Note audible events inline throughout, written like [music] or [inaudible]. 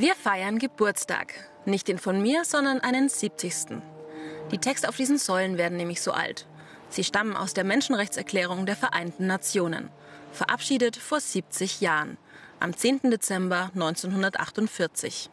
Wir feiern Geburtstag. Nicht den von mir, sondern einen 70. Die Texte auf diesen Säulen werden nämlich so alt. Sie stammen aus der Menschenrechtserklärung der Vereinten Nationen, verabschiedet vor 70 Jahren, am 10. Dezember 1948.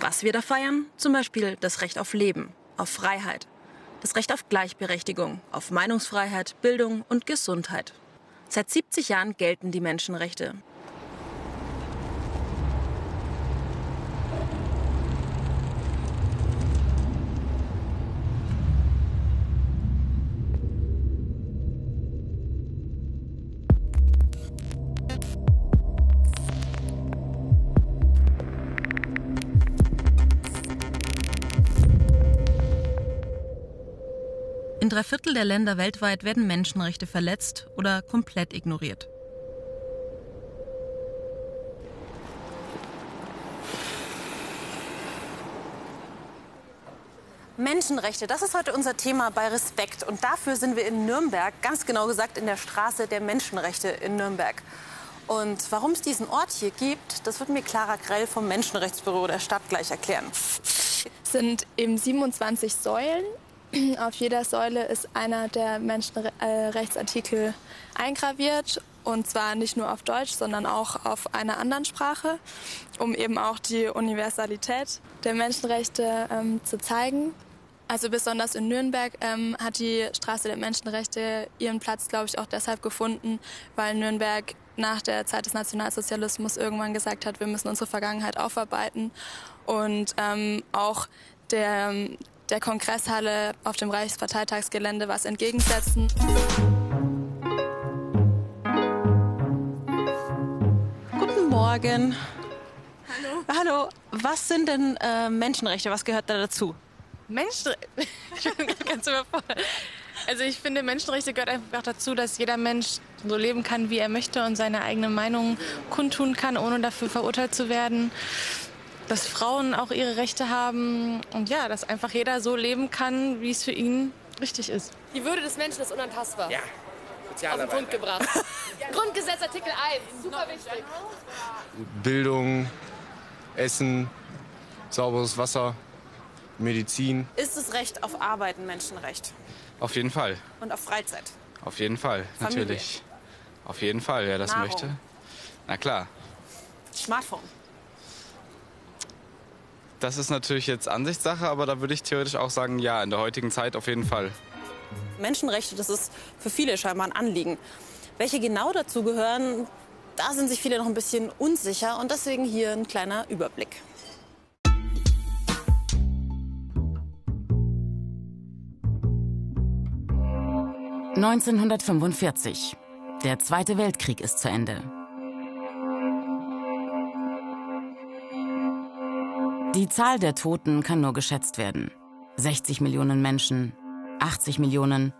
Was wir da feiern? Zum Beispiel das Recht auf Leben, auf Freiheit, das Recht auf Gleichberechtigung, auf Meinungsfreiheit, Bildung und Gesundheit. Seit 70 Jahren gelten die Menschenrechte. In drei Viertel der Länder weltweit werden Menschenrechte verletzt oder komplett ignoriert. Menschenrechte, das ist heute unser Thema bei Respekt. Und dafür sind wir in Nürnberg, ganz genau gesagt in der Straße der Menschenrechte in Nürnberg. Und warum es diesen Ort hier gibt, das wird mir Clara Grell vom Menschenrechtsbüro der Stadt gleich erklären. Es sind eben 27 Säulen auf jeder Säule ist einer der Menschenrechtsartikel eingraviert und zwar nicht nur auf Deutsch, sondern auch auf einer anderen Sprache, um eben auch die Universalität der Menschenrechte ähm, zu zeigen. Also besonders in Nürnberg ähm, hat die Straße der Menschenrechte ihren Platz, glaube ich, auch deshalb gefunden, weil Nürnberg nach der Zeit des Nationalsozialismus irgendwann gesagt hat, wir müssen unsere Vergangenheit aufarbeiten und ähm, auch der, der Kongresshalle auf dem Reichsparteitagsgelände was entgegensetzen. Guten Morgen. Hallo. Hallo. Was sind denn äh, Menschenrechte? Was gehört da dazu? Menschenrechte. [laughs] ich bin ganz überfordert. Also ich finde, Menschenrechte gehört einfach dazu, dass jeder Mensch so leben kann, wie er möchte und seine eigene Meinung kundtun kann, ohne dafür verurteilt zu werden dass Frauen auch ihre Rechte haben und ja, dass einfach jeder so leben kann, wie es für ihn richtig ist. Die Würde des Menschen ist unantastbar. Ja. Auf den Punkt gebracht. [laughs] Grundgesetz Artikel 1, super wichtig. Bildung, Essen, sauberes Wasser, Medizin. Ist das Recht auf Arbeit ein Menschenrecht? Auf jeden Fall. Und auf Freizeit? Auf jeden Fall, Familie. natürlich. Auf jeden Fall, wer das Nahrung. möchte. Na klar. Smartphone? Das ist natürlich jetzt Ansichtssache, aber da würde ich theoretisch auch sagen, ja, in der heutigen Zeit auf jeden Fall. Menschenrechte, das ist für viele scheinbar ein Anliegen. Welche genau dazu gehören, da sind sich viele noch ein bisschen unsicher und deswegen hier ein kleiner Überblick. ...1945. Der Zweite Weltkrieg ist zu Ende. Die Zahl der Toten kann nur geschätzt werden. 60 Millionen Menschen, 80 Millionen.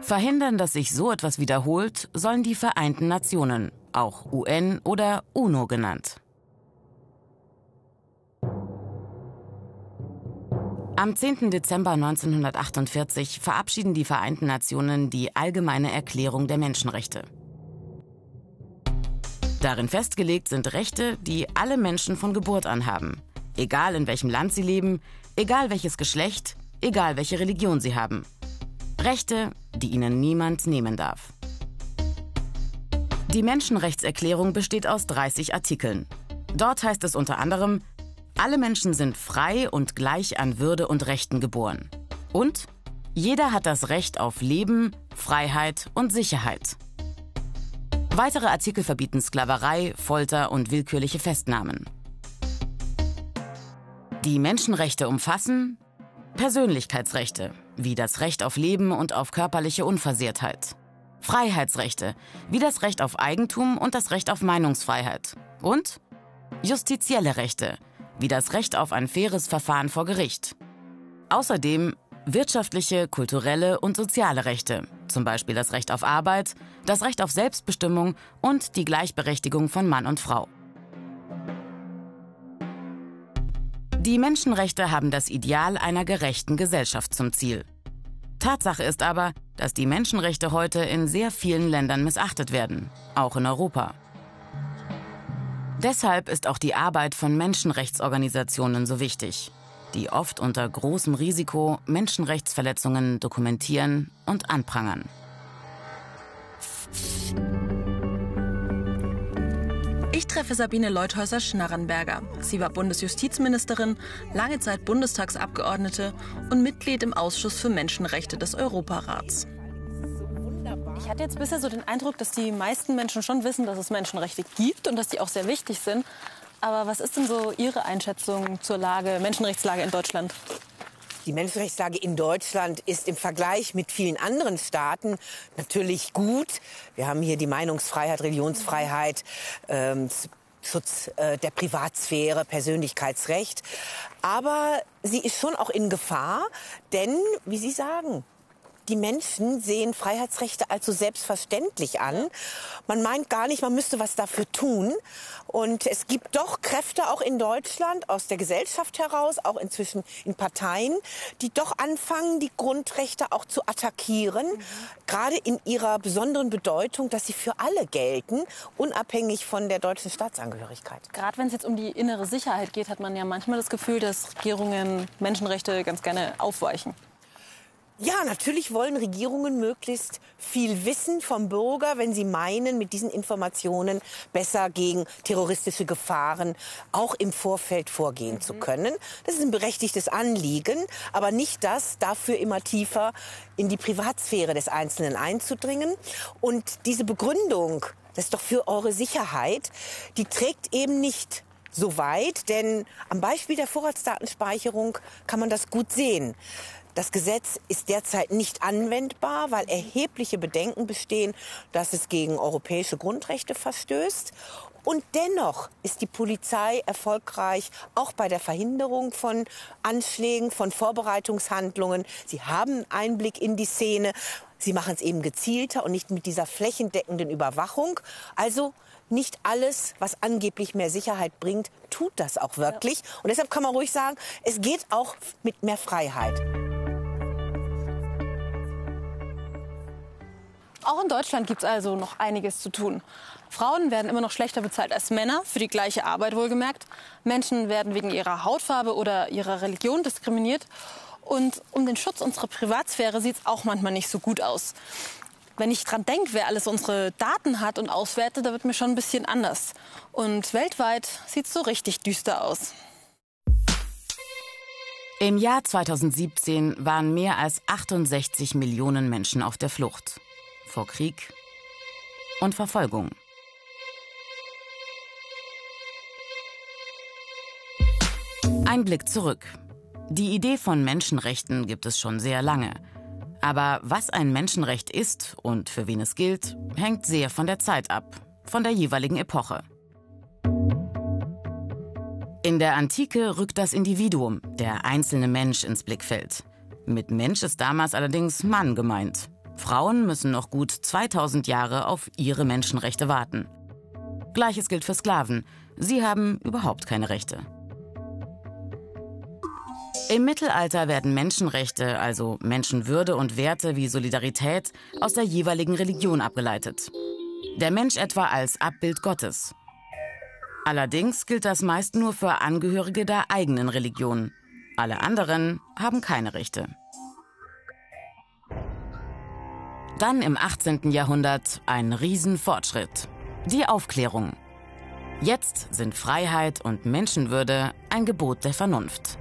Verhindern, dass sich so etwas wiederholt, sollen die Vereinten Nationen, auch UN oder UNO genannt. Am 10. Dezember 1948 verabschieden die Vereinten Nationen die Allgemeine Erklärung der Menschenrechte. Darin festgelegt sind Rechte, die alle Menschen von Geburt an haben. Egal in welchem Land sie leben, egal welches Geschlecht, egal welche Religion sie haben. Rechte, die ihnen niemand nehmen darf. Die Menschenrechtserklärung besteht aus 30 Artikeln. Dort heißt es unter anderem, alle Menschen sind frei und gleich an Würde und Rechten geboren. Und jeder hat das Recht auf Leben, Freiheit und Sicherheit. Weitere Artikel verbieten Sklaverei, Folter und willkürliche Festnahmen. Die Menschenrechte umfassen Persönlichkeitsrechte, wie das Recht auf Leben und auf körperliche Unversehrtheit. Freiheitsrechte, wie das Recht auf Eigentum und das Recht auf Meinungsfreiheit. Und justizielle Rechte, wie das Recht auf ein faires Verfahren vor Gericht. Außerdem wirtschaftliche, kulturelle und soziale Rechte, zum Beispiel das Recht auf Arbeit, das Recht auf Selbstbestimmung und die Gleichberechtigung von Mann und Frau. Die Menschenrechte haben das Ideal einer gerechten Gesellschaft zum Ziel. Tatsache ist aber, dass die Menschenrechte heute in sehr vielen Ländern missachtet werden, auch in Europa. Deshalb ist auch die Arbeit von Menschenrechtsorganisationen so wichtig, die oft unter großem Risiko Menschenrechtsverletzungen dokumentieren und anprangern. Ich treffe Sabine Leuthäuser-Schnarrenberger. Sie war Bundesjustizministerin, lange Zeit Bundestagsabgeordnete und Mitglied im Ausschuss für Menschenrechte des Europarats. Ich hatte jetzt bisher so den Eindruck, dass die meisten Menschen schon wissen, dass es Menschenrechte gibt und dass die auch sehr wichtig sind. Aber was ist denn so Ihre Einschätzung zur Lage, Menschenrechtslage in Deutschland? Die Menschenrechtslage in Deutschland ist im Vergleich mit vielen anderen Staaten natürlich gut. Wir haben hier die Meinungsfreiheit, Religionsfreiheit, ähm, Schutz äh, der Privatsphäre, Persönlichkeitsrecht. Aber sie ist schon auch in Gefahr, denn, wie Sie sagen, die Menschen sehen Freiheitsrechte als so selbstverständlich an. Man meint gar nicht, man müsste was dafür tun. Und es gibt doch Kräfte auch in Deutschland aus der Gesellschaft heraus, auch inzwischen in Parteien, die doch anfangen, die Grundrechte auch zu attackieren, mhm. gerade in ihrer besonderen Bedeutung, dass sie für alle gelten, unabhängig von der deutschen Staatsangehörigkeit. Gerade wenn es jetzt um die innere Sicherheit geht, hat man ja manchmal das Gefühl, dass Regierungen Menschenrechte ganz gerne aufweichen. Ja, natürlich wollen Regierungen möglichst viel wissen vom Bürger, wenn sie meinen, mit diesen Informationen besser gegen terroristische Gefahren auch im Vorfeld vorgehen mhm. zu können. Das ist ein berechtigtes Anliegen, aber nicht das, dafür immer tiefer in die Privatsphäre des Einzelnen einzudringen. Und diese Begründung, das ist doch für eure Sicherheit, die trägt eben nicht so weit, denn am Beispiel der Vorratsdatenspeicherung kann man das gut sehen. Das Gesetz ist derzeit nicht anwendbar, weil erhebliche Bedenken bestehen, dass es gegen europäische Grundrechte verstößt. Und dennoch ist die Polizei erfolgreich, auch bei der Verhinderung von Anschlägen, von Vorbereitungshandlungen. Sie haben Einblick in die Szene. Sie machen es eben gezielter und nicht mit dieser flächendeckenden Überwachung. Also nicht alles, was angeblich mehr Sicherheit bringt, tut das auch wirklich. Und deshalb kann man ruhig sagen, es geht auch mit mehr Freiheit. Auch in Deutschland gibt es also noch einiges zu tun. Frauen werden immer noch schlechter bezahlt als Männer, für die gleiche Arbeit wohlgemerkt. Menschen werden wegen ihrer Hautfarbe oder ihrer Religion diskriminiert. Und um den Schutz unserer Privatsphäre sieht es auch manchmal nicht so gut aus. Wenn ich dran denke, wer alles unsere Daten hat und auswertet, da wird mir schon ein bisschen anders. Und weltweit sieht es so richtig düster aus. Im Jahr 2017 waren mehr als 68 Millionen Menschen auf der Flucht vor Krieg und Verfolgung. Ein Blick zurück. Die Idee von Menschenrechten gibt es schon sehr lange. Aber was ein Menschenrecht ist und für wen es gilt, hängt sehr von der Zeit ab, von der jeweiligen Epoche. In der Antike rückt das Individuum, der einzelne Mensch, ins Blickfeld. Mit Mensch ist damals allerdings Mann gemeint. Frauen müssen noch gut 2000 Jahre auf ihre Menschenrechte warten. Gleiches gilt für Sklaven. Sie haben überhaupt keine Rechte. Im Mittelalter werden Menschenrechte, also Menschenwürde und Werte wie Solidarität, aus der jeweiligen Religion abgeleitet. Der Mensch etwa als Abbild Gottes. Allerdings gilt das meist nur für Angehörige der eigenen Religion. Alle anderen haben keine Rechte. Dann im 18. Jahrhundert ein Riesenfortschritt. Die Aufklärung. Jetzt sind Freiheit und Menschenwürde ein Gebot der Vernunft.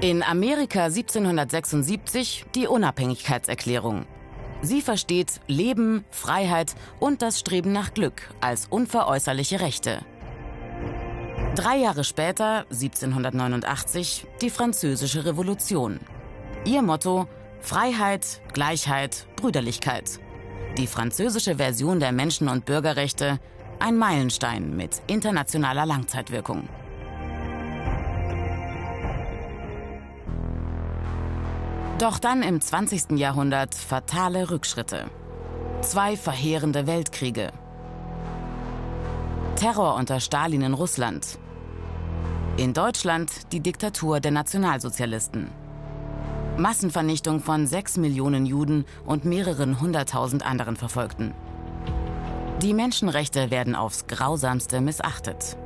In Amerika 1776 die Unabhängigkeitserklärung. Sie versteht Leben, Freiheit und das Streben nach Glück als unveräußerliche Rechte. Drei Jahre später, 1789, die Französische Revolution. Ihr Motto Freiheit, Gleichheit, Brüderlichkeit. Die französische Version der Menschen- und Bürgerrechte, ein Meilenstein mit internationaler Langzeitwirkung. Doch dann im 20. Jahrhundert fatale Rückschritte. Zwei verheerende Weltkriege. Terror unter Stalin in Russland. In Deutschland die Diktatur der Nationalsozialisten. Massenvernichtung von sechs Millionen Juden und mehreren hunderttausend anderen Verfolgten. Die Menschenrechte werden aufs grausamste missachtet.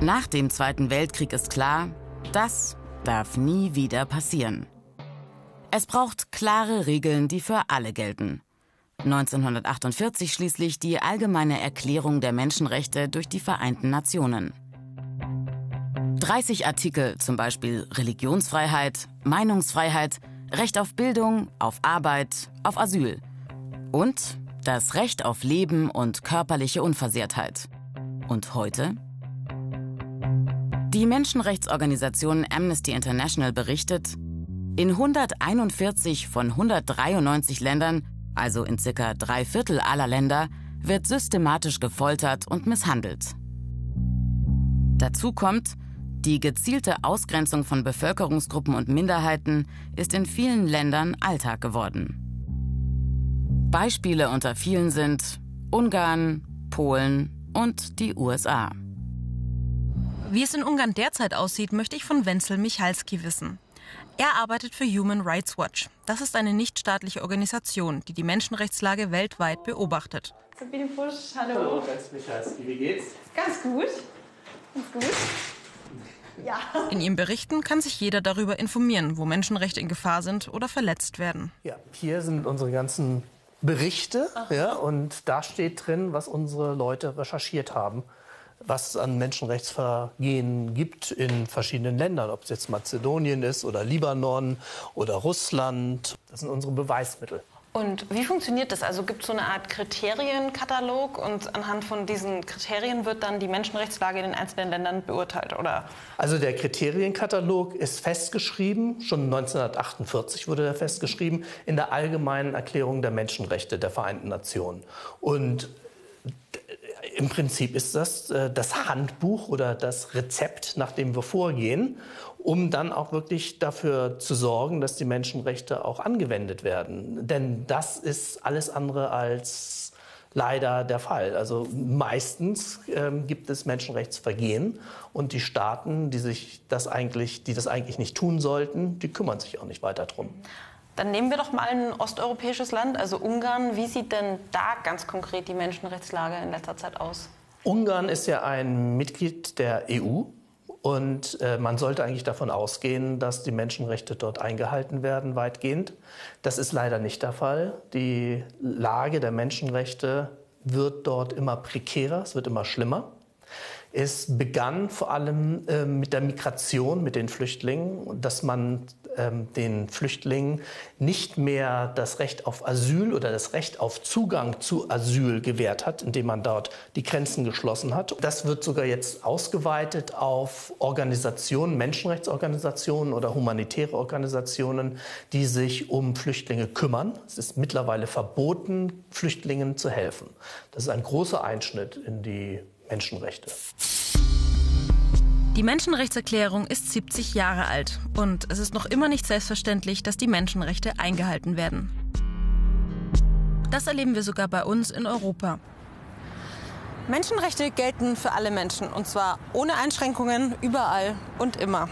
Nach dem Zweiten Weltkrieg ist klar, das darf nie wieder passieren. Es braucht klare Regeln, die für alle gelten. 1948 schließlich die Allgemeine Erklärung der Menschenrechte durch die Vereinten Nationen. 30 Artikel, zum Beispiel Religionsfreiheit, Meinungsfreiheit, Recht auf Bildung, auf Arbeit, auf Asyl und das Recht auf Leben und körperliche Unversehrtheit. Und heute? Die Menschenrechtsorganisation Amnesty International berichtet, in 141 von 193 Ländern, also in circa drei Viertel aller Länder, wird systematisch gefoltert und misshandelt. Dazu kommt, die gezielte Ausgrenzung von Bevölkerungsgruppen und Minderheiten ist in vielen Ländern Alltag geworden. Beispiele unter vielen sind Ungarn, Polen und die USA. Wie es in Ungarn derzeit aussieht, möchte ich von Wenzel Michalski wissen. Er arbeitet für Human Rights Watch. Das ist eine nichtstaatliche Organisation, die die Menschenrechtslage weltweit beobachtet. Sabine Busch, hallo. Hallo, Wenzel Michalski, wie geht's? Ganz gut. Ganz gut. Ja. In ihren Berichten kann sich jeder darüber informieren, wo Menschenrechte in Gefahr sind oder verletzt werden. Ja, hier sind unsere ganzen Berichte ja, und da steht drin, was unsere Leute recherchiert haben was es an Menschenrechtsvergehen gibt in verschiedenen Ländern, ob es jetzt Mazedonien ist oder Libanon oder Russland. Das sind unsere Beweismittel. Und wie funktioniert das? Also gibt es so eine Art Kriterienkatalog und anhand von diesen Kriterien wird dann die Menschenrechtslage in den einzelnen Ländern beurteilt, oder? Also der Kriterienkatalog ist festgeschrieben, schon 1948 wurde er festgeschrieben, in der Allgemeinen Erklärung der Menschenrechte der Vereinten Nationen. Und im Prinzip ist das äh, das Handbuch oder das Rezept, nach dem wir vorgehen, um dann auch wirklich dafür zu sorgen, dass die Menschenrechte auch angewendet werden. Denn das ist alles andere als leider der Fall. Also meistens ähm, gibt es Menschenrechtsvergehen und die Staaten, die sich das eigentlich, die das eigentlich nicht tun sollten, die kümmern sich auch nicht weiter drum. Dann nehmen wir doch mal ein osteuropäisches Land, also Ungarn. Wie sieht denn da ganz konkret die Menschenrechtslage in letzter Zeit aus? Ungarn ist ja ein Mitglied der EU und äh, man sollte eigentlich davon ausgehen, dass die Menschenrechte dort eingehalten werden, weitgehend. Das ist leider nicht der Fall. Die Lage der Menschenrechte wird dort immer prekärer, es wird immer schlimmer. Es begann vor allem äh, mit der Migration, mit den Flüchtlingen, dass man den Flüchtlingen nicht mehr das Recht auf Asyl oder das Recht auf Zugang zu Asyl gewährt hat, indem man dort die Grenzen geschlossen hat. Das wird sogar jetzt ausgeweitet auf Organisationen, Menschenrechtsorganisationen oder humanitäre Organisationen, die sich um Flüchtlinge kümmern. Es ist mittlerweile verboten, Flüchtlingen zu helfen. Das ist ein großer Einschnitt in die Menschenrechte. Die Menschenrechtserklärung ist 70 Jahre alt und es ist noch immer nicht selbstverständlich, dass die Menschenrechte eingehalten werden. Das erleben wir sogar bei uns in Europa. Menschenrechte gelten für alle Menschen und zwar ohne Einschränkungen, überall und immer.